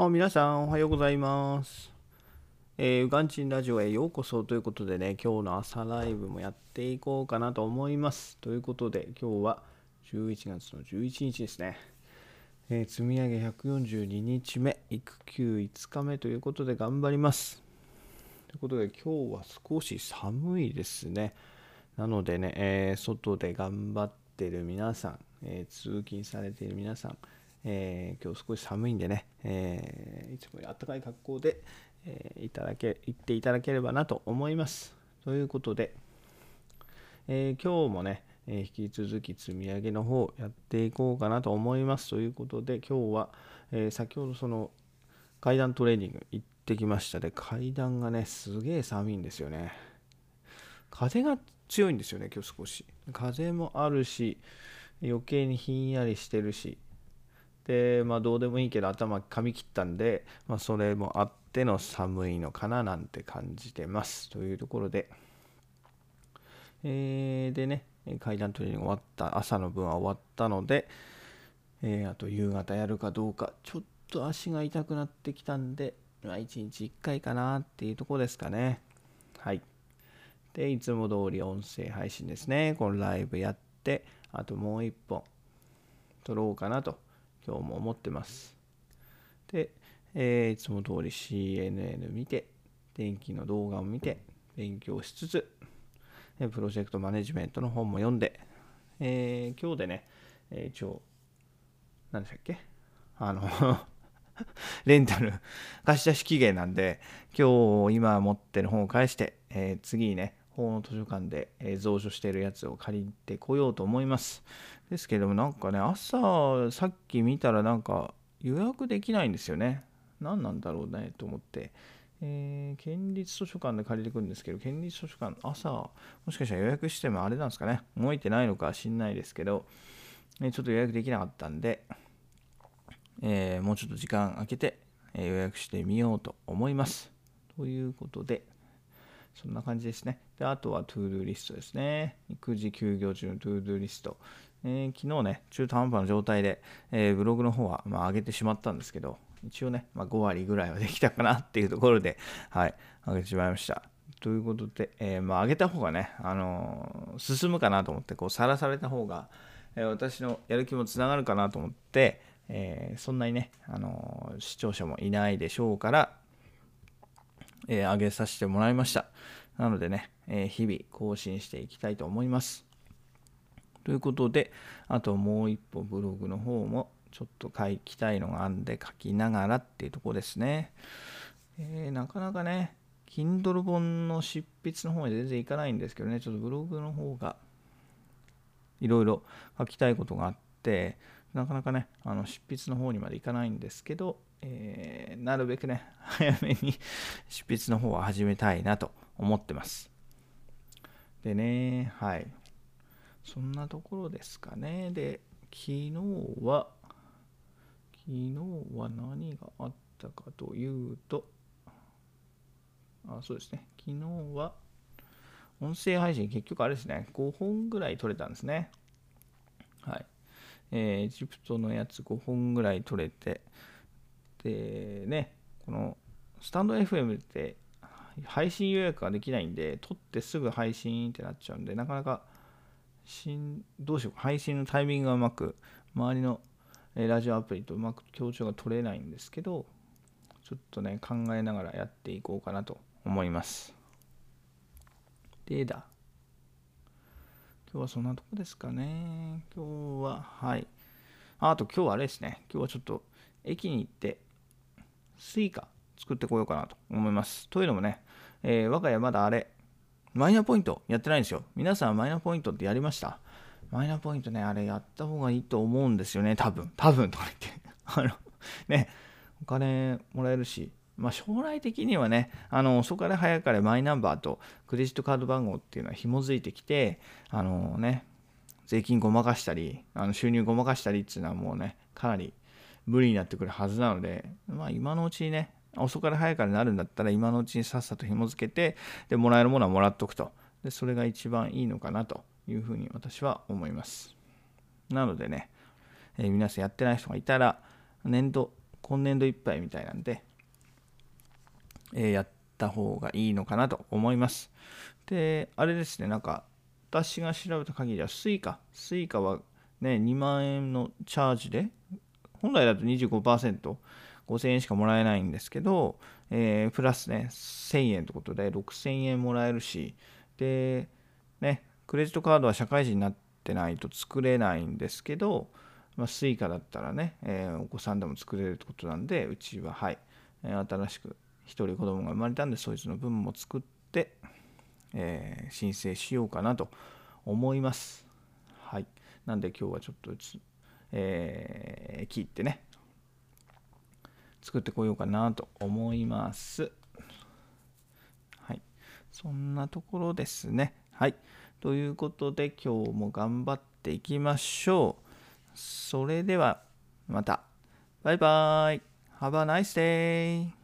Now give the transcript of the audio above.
あ皆さんおはようございます。えー、ウガンチンラジオへようこそということでね、今日の朝ライブもやっていこうかなと思います。ということで、今日は11月の11日ですね。えー積み上げ142日目、育休5日目ということで頑張ります。ということで、今日は少し寒いですね。なのでね、えー外で頑張ってる皆さん、え通勤されている皆さん、えー今日少し寒いんでね、えーいつもより暖かい格好で、えーいただけ行っていただければなと思います。ということで、えー今日もね、え引き続き積み上げの方やっていこうかなと思います。ということで、今日は、え先ほどその階段トレーニング行ってきましたで、階段がね、すげえ寒いんですよね。風が強いんですよね、今日少し。風もあるし、余計にひんやりしてるし、で、まあどうでもいいけど頭髪切ったんで、まあそれもあっての寒いのかななんて感じてます。というところで、えーでね、階段トレーニング終わった、朝の分は終わったので、えーあと夕方やるかどうか、ちょっと足が痛くなってきたんで、まあ1日1回かなっていうとこですかね。はい。で、いつも通り音声配信ですね。このライブやって、あともう一本撮ろうかなと今日も思ってます。で、えーいつも通り CNN 見て、電気の動画を見て、勉強しつつ、プロジェクトマネジメントの本も読んで、えー今日でね、えー一応、何でしたっけ？あの レンタル貸し出し期限なんで、今日今持ってる本を返して、えー次にね、法の図書館で、え蔵書してるやつを借りてこようと思います。ですけどもなんかね、朝さっき見たらなんか予約できないんですよね。何なんだろうねと思って。えー県立図書館で借りてくるんですけど、県立図書館、朝、もしかしたら予約してもあれなんですかね、動いてないのか知んないですけど、えちょっと予約できなかったんで、えーもうちょっと時間空けて、え予約してみようと思います。ということで、そんな感じですね。で、あとは ToDo リストですね。育児休業中の ToDo リスト。えー昨日ね、中途半端な状態で、えーブログの方は、まあ、上げてしまったんですけど、一応ね、まあ、5割ぐらいはできたかなっていうところで、はい、上げてしまいました。ということで、えーまあ、上げた方がね、あのー進むかなと思って、こう、さらされた方が、えー私のやる気もつながるかなと思って、えそんなにね、あの視聴者もいないでしょうから、えー上げさせてもらいました。なのでね、えー日々更新していきたいと思います。ということで、あともう一歩ブログの方もちょっと書きたいのがあんで書きながらっていうとこですね。えーなかなかね、Kindle 本の執筆の方に全然いかないんですけどね、ちょっとブログの方がいろいろ書きたいことがあって、なかなかね、あの執筆の方にまでいかないんですけど、えーなるべくね、早めに 執筆の方は始めたいなと思ってます。でね、はい。そんなところですかね。で、昨日は、昨日は何があったかというと、あ、そうですね。昨日は、音声配信結局あれですね、5本ぐらい撮れたんですね。はい。えーエジプトのやつ5本ぐらい撮れて、でね、このスタンド FM って配信予約ができないんで、撮ってすぐ配信ってなっちゃうんで、なかなかしんどうしよう、配信のタイミングがうまく、周りのラジオアプリとうまく協調が取れないんですけど、ちょっとね、考えながらやっていこうかなと思います。でだ。今日はそんなとこですかね。今日は、はい。あと今日はあれですね。今日はちょっと駅に行って、 Suica 作ってこようかなと思います。というのもね、えー我が家まだあれ、マイナポイントやってないんですよ。皆さんマイナポイントってやりました？マイナポイントね、あれやった方がいいと思うんですよね、多分。多分とか言って。あの、ね、お金もらえるし、まあ、将来的にはね、あの遅かれ早かれマイナンバーとクレジットカード番号っていうのは紐づいてきて、あのね、税金ごまかしたり、あの収入ごまかしたりっていうのはもうね、かなり無理になってくるはずなので、まあ、今のうちにね、遅かれ早かれになるんだったら、今のうちにさっさと紐付けて、で、もらえるものはもらっとくと。で、それが一番いいのかなというふうに私は思います。なのでね、えー皆さんやってない人がいたら、年度今年度いっぱいみたいなんで、え、やった方がいいのかなと思います。で、あれですね、なんか、私が調べた限りは、 Suica、Suica はね、2万円のチャージで、本来だと25%、5000円しかもらえないんですけど、えー、プラスね、1000円ってことで6000円もらえるし、で、ね、クレジットカードは社会人になってないと作れないんですけど、まあ、 Suica だったらね、えー、お子さんでも作れるってことなんで、うちは、はい、新しく1人子供が生まれたんで、そいつの分も作って、えー、申請しようかなと思います。はい。なんで今日はちょっと、えー、切ってね、作ってこようかなと思います。はい。そんなところですね。はい。ということで今日も頑張っていきましょう。それではまた。バイバイ。Have a nice day.